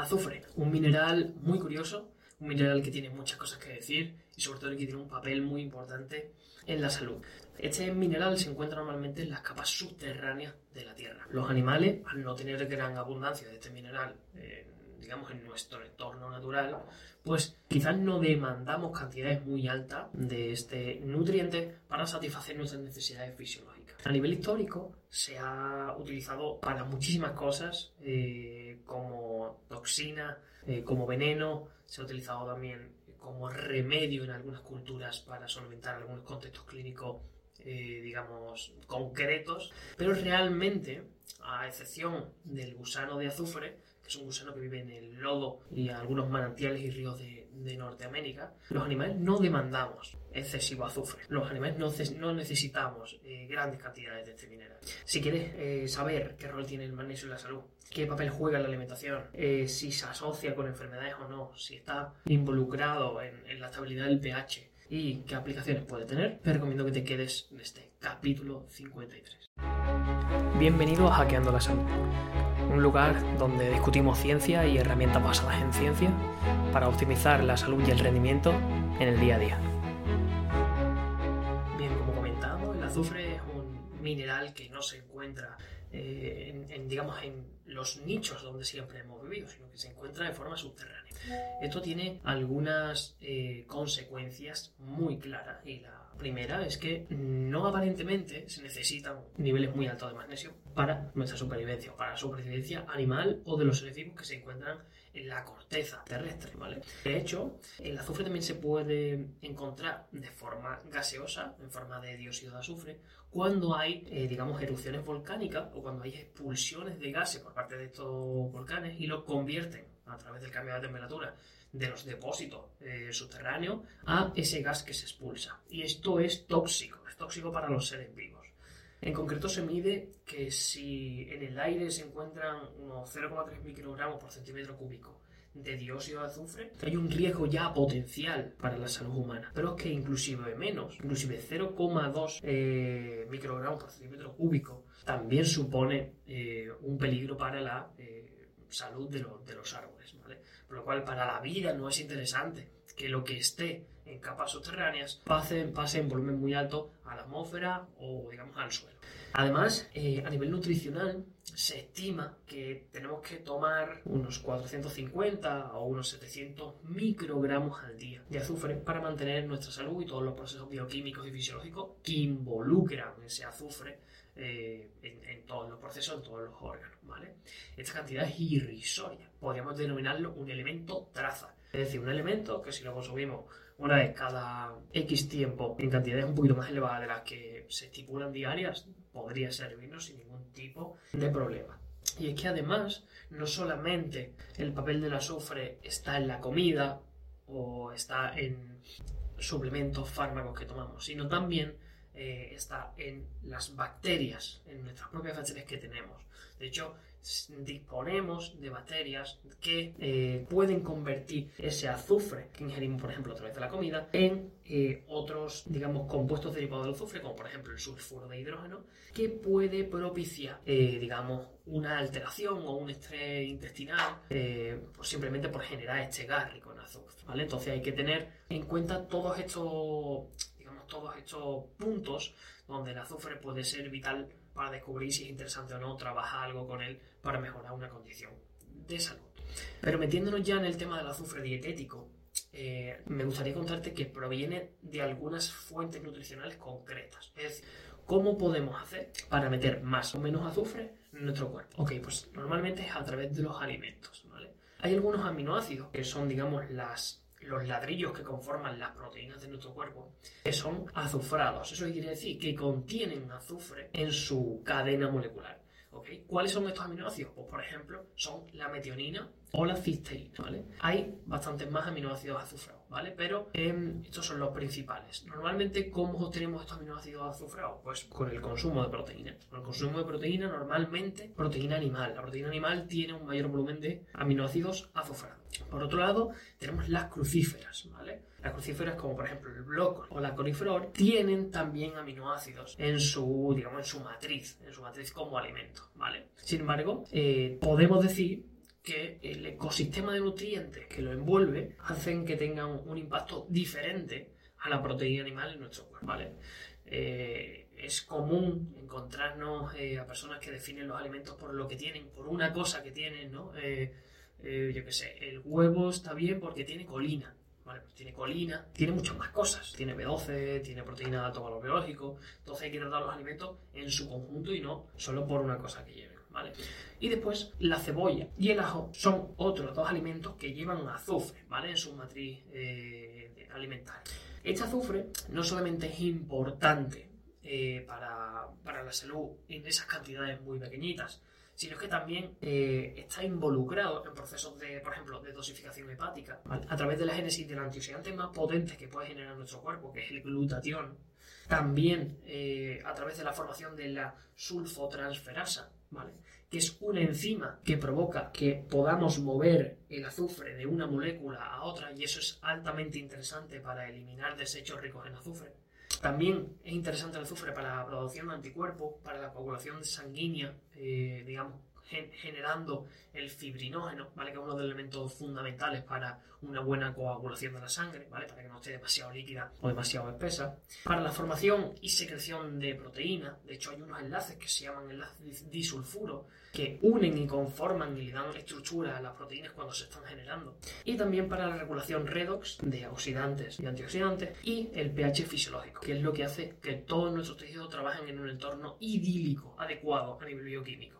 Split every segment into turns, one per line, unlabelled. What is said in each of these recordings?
Azufre, un mineral muy curioso, un mineral que tiene muchas cosas que decir y sobre todo que tiene un papel muy importante en la salud. Este mineral se encuentra normalmente en las capas subterráneas de la Tierra. Los animales, al no tener gran abundancia de este mineral, eh, digamos, en nuestro entorno natural, pues quizás no demandamos cantidades muy altas de este nutriente para satisfacer nuestras necesidades fisiológicas. A nivel histórico se ha utilizado para muchísimas cosas, eh, como toxina, eh, como veneno, se ha utilizado también como remedio en algunas culturas para solventar algunos contextos clínicos, eh, digamos, concretos, pero realmente, a excepción del gusano de azufre, es un gusano que vive en el lodo y algunos manantiales y ríos de, Norteamérica, los animales no demandamos excesivo azufre. Los animales no, necesitamos eh, grandes cantidades de este mineral. Si quieres eh, saber qué rol tiene el magnesio en la salud, qué papel juega en la alimentación, eh, si se asocia con enfermedades o no, si está involucrado en, en la estabilidad del pH y qué aplicaciones puede tener, te recomiendo que te quedes en este capítulo 53. Bienvenido a Hackeando la Salud, un lugar donde discutimos ciencia y herramientas basadas en ciencia para optimizar la salud y el rendimiento en el día a día. Bien, como comentado, el azufre es un mineral que no se encuentra eh, digamos, en los nichos donde siempre hemos vivido, sino que se encuentra de forma subterránea. Esto tiene algunas eh, consecuencias muy claras y la primera es que no aparentemente se necesitan niveles muy altos de magnesio para nuestra supervivencia, para la supervivencia animal o de los seres vivos que se encuentran en la corteza terrestre, ¿vale? De hecho, el azufre también se puede encontrar de forma gaseosa, en forma de dióxido de azufre, cuando hay, eh, digamos, erupciones volcánicas o cuando hay expulsiones de gases por parte de estos volcanes y lo convierten a través del cambio de temperatura de los depósitos eh, subterráneos a ese gas que se expulsa. Y esto es tóxico, es tóxico para los seres vivos. En concreto se mide que si en el aire se encuentran unos 0,3 microgramos por centímetro cúbico de dióxido de azufre, hay un riesgo ya potencial para la salud humana. Pero es que inclusive menos, inclusive 0,2 eh, microgramos por centímetro cúbico, también supone eh, un peligro para la salud de, de los árboles. Por lo cual, para la vida no es interesante que lo que esté en capas subterráneas pase, pase en volumen muy alto a la atmósfera o, digamos, al suelo. Además, eh, a nivel nutricional, se estima que tenemos que tomar unos 450 o unos 700 microgramos al día de azufre para mantener nuestra salud y todos los procesos bioquímicos y fisiológicos que involucran ese azufre eh, en, todos los procesos, en todos los órganos, ¿vale? Esta cantidad es irrisoria. Podríamos denominarlo un elemento traza. Es decir, un elemento que si lo consumimos una vez cada X tiempo en cantidades un poquito más elevadas de las que se estipulan diarias, podría servirnos sin ningún tipo de problema. Y es que además, no solamente el papel del azufre está en la comida o está en suplementos, fármacos que tomamos, sino también eh, está en las bacterias, en nuestras propias bacterias que tenemos. De hecho, disponemos de bacterias que eh, pueden convertir ese azufre que ingerimos, por ejemplo, a través de la comida, en eh, otros, digamos, compuestos derivados del azufre, como por ejemplo el sulfuro de hidrógeno, que puede propiciar, digamos, una alteración o un estrés intestinal, pues simplemente por generar este gas rico en azufre. ¿vale? Entonces hay que tener en cuenta todos estos todos estos puntos donde el azufre puede ser vital para descubrir si es interesante o no trabajar algo con él para mejorar una condición de salud. Pero metiéndonos ya en el tema del azufre dietético, eh, me gustaría contarte que proviene de algunas fuentes nutricionales concretas. Es decir, ¿cómo podemos hacer para meter más o menos azufre en nuestro cuerpo? Ok, pues normalmente es a través de los alimentos, ¿vale? Hay algunos aminoácidos que son, digamos, las los ladrillos que conforman las proteínas de nuestro cuerpo, que son azufrados. Eso quiere decir que contienen azufre en su cadena molecular. ¿Cuáles son estos aminoácidos? Pues, por ejemplo, son la metionina o la cisteína, ¿vale? Hay bastantes más aminoácidos azufrados, ¿vale? Pero em, estos son los principales. Normalmente, ¿cómo obtenemos estos aminoácidos azufrados? Pues con el consumo de proteína. Con el consumo de proteína, normalmente, proteína animal. La proteína animal tiene un mayor volumen de aminoácidos azufrados. Por otro lado, tenemos las crucíferas, ¿vale? Las crucíferas, como por ejemplo el brócoli o la coliflor, tienen también aminoácidos en su, digamos, en su matriz, en su matriz como alimento, ¿vale? Sin embargo, eh, podemos decir que el ecosistema de nutrientes que lo envuelve hacen que tengan un impacto diferente a la proteína animal en nuestro cuerpo, ¿vale? Eh, es común encontrarnos eh, a personas que definen los alimentos por lo que tienen, por una cosa que tienen, ¿no? Eh, yo qué sé, el huevo está bien porque tiene colina, ¿vale? Pues tiene colina, tiene muchas más cosas, tiene B12, tiene proteína de alto valor biológico, entonces hay que tratar los alimentos en su conjunto y no solo por una cosa que lleven, ¿vale? Y después la cebolla y el ajo son otros dos alimentos que llevan azufre, ¿vale? En su matriz alimentaria. Este azufre no solamente es importante eh, para, la salud en esas cantidades muy pequeñitas, sino que también eh, está involucrado en procesos de, por ejemplo, de dosificación hepática, a través de la génesis del antioxidante más potente que puede generar nuestro cuerpo, que es el glutatión, también eh, a través de la formación de la sulfotransferasa, ¿vale? que es una enzima que provoca que podamos mover el azufre de una molécula a otra y eso es altamente interesante para eliminar desechos ricos en azufre. También es interesante el azufre para la producción de anticuerpos, para la coagulación sanguínea, eh, digamos, generando el fibrinógeno, ¿vale? Que es uno de los elementos fundamentales para una buena coagulación de la sangre, ¿vale? Para que no esté demasiado líquida o demasiado espesa. Para la formación y secreción de proteína, de hecho hay unos enlaces que se llaman enlaces disulfuro, que unen y conforman y dan estructura a las proteínas cuando se están generando. Y también para la regulación redox de oxidantes y antioxidantes y el pH fisiológico, que es lo que hace que todos nuestros tejidos trabajen en un entorno idílico, adecuado a nivel bioquímico.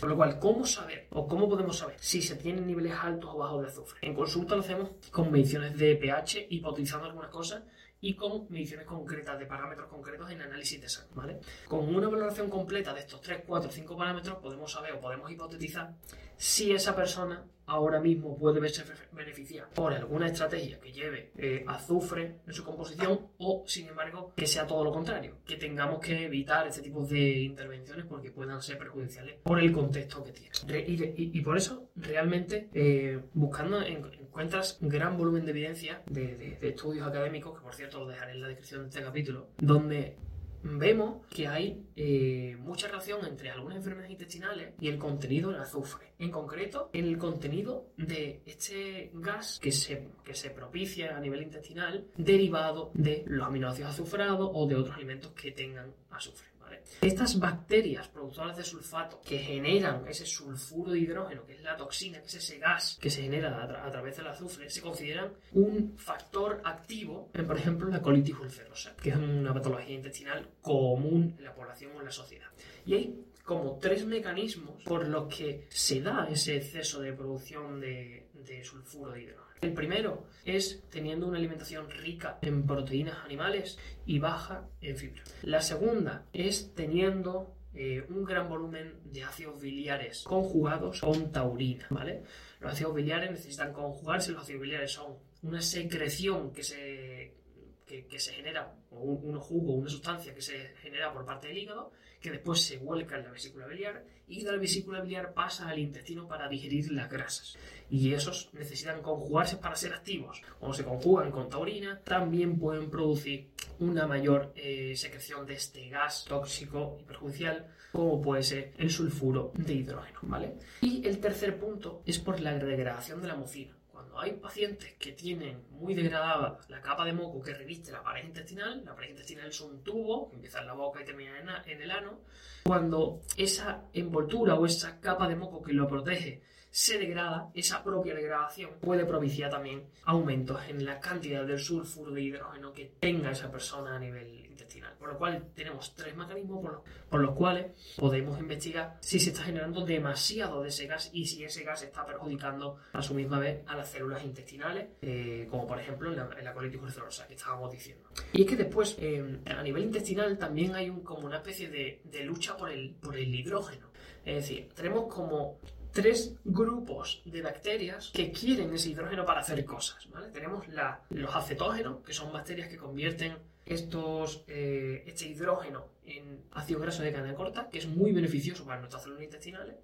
Por lo cual, ¿cómo saber o cómo podemos saber si se tienen niveles altos o bajos de azufre? En consulta lo hacemos con mediciones de pH, hipotetizando algunas cosas y con mediciones concretas de parámetros concretos en análisis de sangre, ¿vale? Con una valoración completa de estos 3, 4, 5 parámetros podemos saber o podemos hipotetizar si esa persona ahora mismo puede verse beneficiada por alguna estrategia que lleve eh, azufre en su composición o, sin embargo, que sea todo lo contrario, que tengamos que evitar este tipo de intervenciones porque puedan ser perjudiciales por el contexto que tiene. Y, por eso, realmente, eh, buscando, encuentras gran volumen de evidencia de, de estudios académicos, que por cierto lo dejaré en la descripción de este capítulo, donde vemos que hay eh, mucha relación entre algunas enfermedades intestinales y el contenido del azufre. En concreto, el contenido de este gas que se, que se propicia a nivel intestinal derivado de los aminoácidos azufrados o de otros alimentos que tengan azufre. Estas bacterias productoras de sulfato que generan ese sulfuro de hidrógeno, que es la toxina, que es ese gas que se genera a, través del azufre, se consideran un factor activo en, por ejemplo, la colitis ulcerosa, que es una patología intestinal común en la población en la sociedad. Y hay como tres mecanismos por los que se da ese exceso de producción de sulfuro de hidrógeno. El primero es teniendo una alimentación rica en proteínas animales y baja en fibra. La segunda es teniendo eh, un gran volumen de ácidos biliares conjugados con taurina, ¿vale? Los ácidos biliares necesitan conjugarse, los ácidos biliares son una secreción que se, que, se genera, o un, un jugo, una sustancia que se genera por parte del hígado, que después se vuelca en la vesícula biliar y de la vesícula biliar pasa al intestino para digerir las grasas y esos necesitan conjugarse para ser activos. Cuando se conjugan con taurina, también pueden producir una mayor eh, secreción de este gas tóxico y perjudicial, como puede ser el sulfuro de hidrógeno, ¿vale? Y el tercer punto es por la degradación de la mucina. Hay pacientes que tienen muy degradada la capa de moco que reviste la pared intestinal, la pared intestinal es un tubo que empieza en la boca y termina en el ano, cuando esa envoltura o esa capa de moco que lo protege se degrada, esa propia degradación puede propiciar también aumentos en la cantidad del sulfuro de hidrógeno que tenga esa persona a nivel intestinal. Por lo cual tenemos tres mecanismos por los, cuales podemos investigar si se está generando demasiado de ese gas y si ese gas está perjudicando a su misma vez a las células intestinales, eh, como por ejemplo en la, colitis ulcerosa que estábamos diciendo. Y es que después, eh, a nivel intestinal, también hay un, como una especie de, de lucha por el, por el hidrógeno. Es decir, tenemos como tres grupos de bacterias que quieren ese hidrógeno para hacer cosas. Tenemos los acetógenos, que son bacterias que convierten estos, eh, este hidrógeno en ácido graso de cadena corta, que es muy beneficioso para nuestras células intestinales.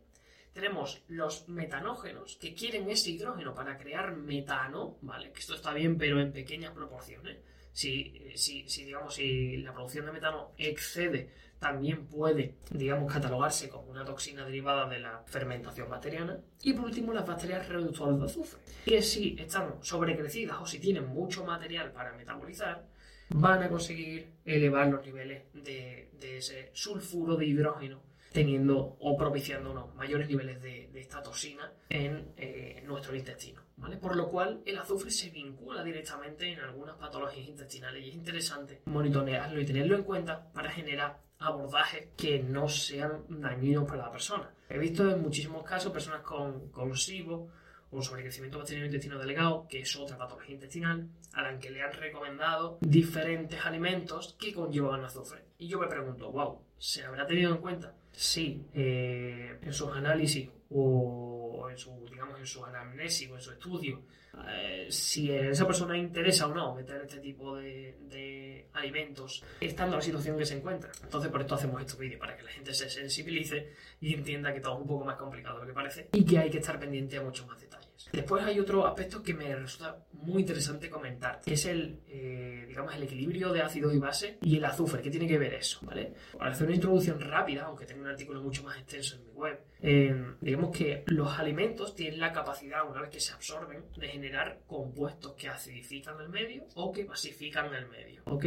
Tenemos los metanógenos, que quieren ese hidrógeno para crear metano, ¿vale? Que esto está bien, pero en pequeñas proporciones. Si, si, si, digamos, si la producción de metano excede, también puede, digamos, catalogarse como una toxina derivada de la fermentación bacteriana. Y por último, las bacterias reductoras de azufre, que si están sobrecrecidas o si tienen mucho material para metabolizar, van a conseguir elevar los niveles de, ese sulfuro de hidrógeno teniendo o propiciando unos mayores niveles de, esta toxina en eh, nuestro intestino. ¿vale? Por lo cual el azufre se vincula directamente en algunas patologías intestinales y es interesante monitorearlo y tenerlo en cuenta para generar abordajes que no sean dañinos para la persona. He visto en muchísimos casos personas con, con SIBO o sobrecrecimiento bacteriano intestino delegado, que es otra patología intestinal, a la que le han recomendado diferentes alimentos que conllevan azufre. Y yo me pregunto, wow, ¿se habrá tenido en cuenta? Sí, eh, en sus análisis o en su, digamos, en su anamnesis o en su estudio, eh, si a esa persona interesa o no meter este tipo de, alimentos, estando en la situación que se encuentra. Entonces, por esto hacemos estos vídeos, para que la gente se sensibilice y entienda que todo es un poco más complicado de lo que parece y que hay que estar pendiente a muchos más detalles. Después hay otro aspecto que me resulta muy interesante comentar, que es el, eh, digamos, el equilibrio de ácidos y base y el azufre. ¿Qué tiene que ver eso? ¿vale? Para hacer una introducción rápida, aunque tengo un artículo mucho más extenso en mi web, eh, digamos que los alimentos tienen la capacidad, una vez que se absorben, de generar compuestos que acidifican el medio o que basifican el medio. ¿Ok?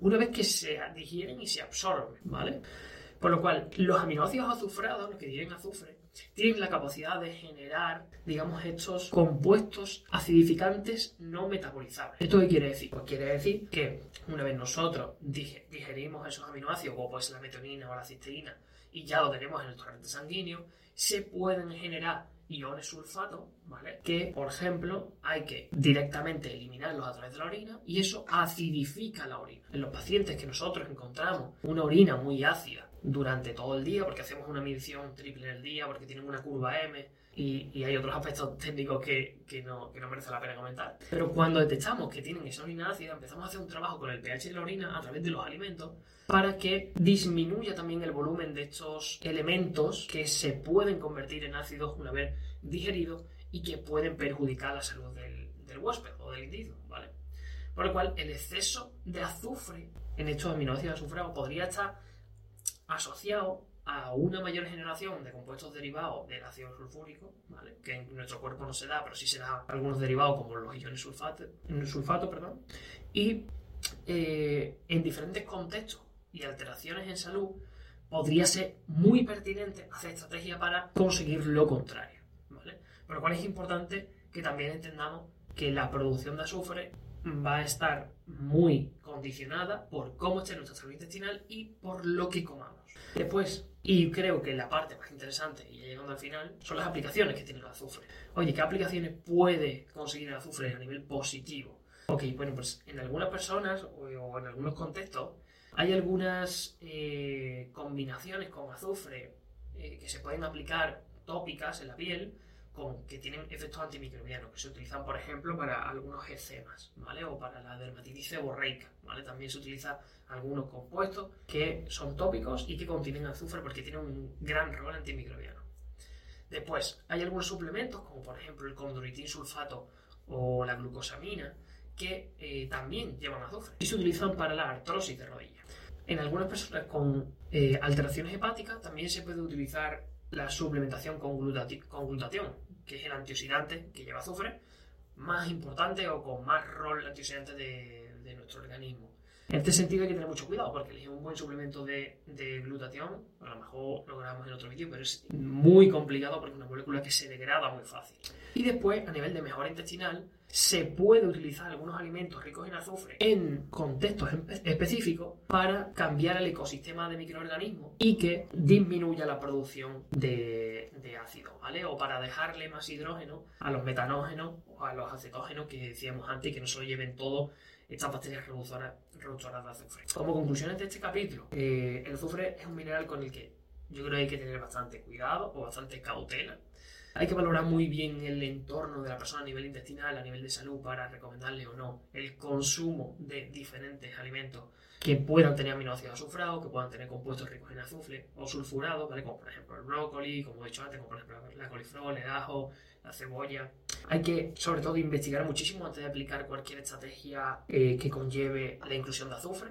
Una vez que se digieren y se absorben, ¿vale? Por lo cual, los aminoácidos azufrados, los que tienen azufre, tienen la capacidad de generar, digamos, estos compuestos acidificantes no metabolizables. ¿Esto qué quiere decir? Pues quiere decir que una vez nosotros digerimos esos aminoácidos, como pues la metionina o la cisteína, y ya lo tenemos en el torrente sanguíneo, se pueden generar iones sulfato, ¿vale? Que, por ejemplo, hay que directamente eliminarlos a través de la orina y eso acidifica la orina. En los pacientes que nosotros encontramos una orina muy ácida durante todo el día, porque hacemos una medición triple en el día, porque tienen una curva M y, hay otros aspectos técnicos que, no, que merece la pena comentar. Pero cuando detectamos que tienen esa orina ácida, empezamos a hacer un trabajo con el pH de la orina a través de los alimentos para que disminuya también el volumen de estos elementos que se pueden convertir en ácidos una vez digeridos y que pueden perjudicar la salud del, del huésped o del individuo, ¿vale? Por lo cual, el exceso de azufre en estos aminoácidos azufrados podría estar asociado a una mayor generación de compuestos derivados del ácido sulfúrico, ¿vale? que en nuestro cuerpo no se da, pero sí se da algunos derivados como los iones sulfato, sulfato perdón, y eh, en diferentes contextos y alteraciones en salud podría ser muy pertinente hacer estrategia para conseguir lo contrario. ¿vale? Por lo cual es importante que también entendamos que la producción de azufre va a estar muy condicionada por cómo esté nuestra salud intestinal y por lo que comamos. Después, y creo que la parte más interesante, y llegando al final, son las aplicaciones que tiene el azufre. Oye, ¿qué aplicaciones puede conseguir el azufre a nivel positivo? Ok, bueno, pues en algunas personas o en algunos contextos hay algunas eh, combinaciones con azufre eh, que se pueden aplicar tópicas en la piel con, que tienen efectos antimicrobianos, que se utilizan, por ejemplo, para algunos eczemas, ¿vale? O para la dermatitis seborreica, ¿vale? También se utiliza algunos compuestos que son tópicos y que contienen azufre porque tienen un gran rol antimicrobiano. Después, hay algunos suplementos, como por ejemplo el condroitin sulfato o la glucosamina, que eh, también llevan azufre y se utilizan para la artrosis de rodilla. En algunas personas con eh, alteraciones hepáticas también se puede utilizar la suplementación con, glutatión, que es el antioxidante que lleva azufre, más importante o con más rol antioxidante de nuestro organismo. En este sentido hay que tener mucho cuidado porque elegir un buen suplemento de, de glutatión, a lo mejor lo grabamos en otro vídeo, pero es muy complicado porque es una molécula que se degrada muy fácil. Y después, a nivel de mejora intestinal, se puede utilizar algunos alimentos ricos en azufre en contextos específicos para cambiar el ecosistema de microorganismos y que disminuya la producción de, ácido, ¿vale? O para dejarle más hidrógeno a los metanógenos o a los acetógenos que decíamos antes que no se lo lleven todo estas bacterias reductoras, de azufre. Como conclusiones de este capítulo, eh, el azufre es un mineral con el que yo creo que hay que tener bastante cuidado o bastante cautela. Hay que valorar muy bien el entorno de la persona a nivel intestinal, a nivel de salud, para recomendarle o no el consumo de diferentes alimentos que puedan tener aminoácidos azufrados, que puedan tener compuestos ricos en azufre o sulfurados, ¿vale? como por ejemplo el brócoli, como he dicho antes, como por ejemplo la coliflor, el ajo, la cebolla. hay que, sobre todo, investigar muchísimo antes de aplicar cualquier estrategia eh, que conlleve la inclusión de azufre.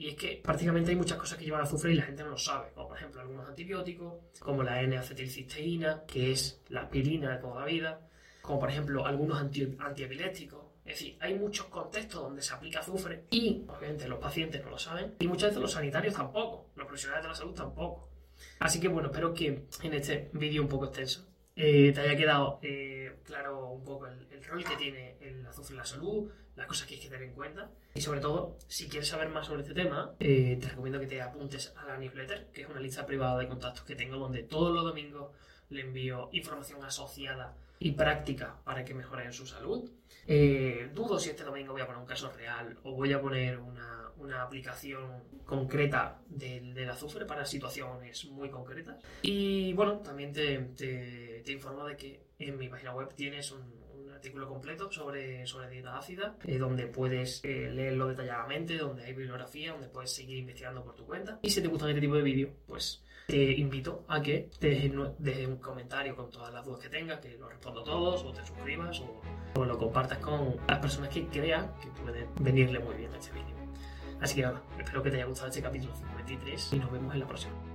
Y es que prácticamente hay muchas cosas que llevan azufre y la gente no lo sabe. Como por ejemplo algunos antibióticos, como la N-acetilcisteína, que es la aspirina de toda la vida. Como por ejemplo algunos anti antiepilépticos. Es decir, hay muchos contextos donde se aplica azufre y, obviamente, los pacientes no lo saben. Y muchas veces los sanitarios tampoco. Los profesionales de la salud tampoco. Así que bueno, espero que en este vídeo un poco extenso eh, te haya quedado eh, claro un poco el, rol que tiene el azufre en la salud, las cosas que hay que tener en cuenta. Y sobre todo, si quieres saber más sobre este tema, eh, te recomiendo que te apuntes a la newsletter, que es una lista privada de contactos que tengo donde todos los domingos le envío información asociada y práctica para que mejoren su salud. dudo si este domingo voy a poner un caso real o voy a poner una una aplicación concreta del, del, azufre para situaciones muy concretas. Y bueno, también te, te, informo de que en mi página web tienes un, artículo completo sobre, sobre dieta ácida, eh, donde puedes eh, leerlo detalladamente, donde hay bibliografía, donde puedes seguir investigando por tu cuenta. Y si te gustan este tipo de vídeos, pues te invito a que dejes, un comentario con todas las dudas que tengas, que lo respondo todos, o te suscribas, o, o lo compartas con las personas que crean que pueden venirle muy bien a este vídeo. Así que nada, espero que te haya gustado este capítulo 53 y nos vemos en la próxima.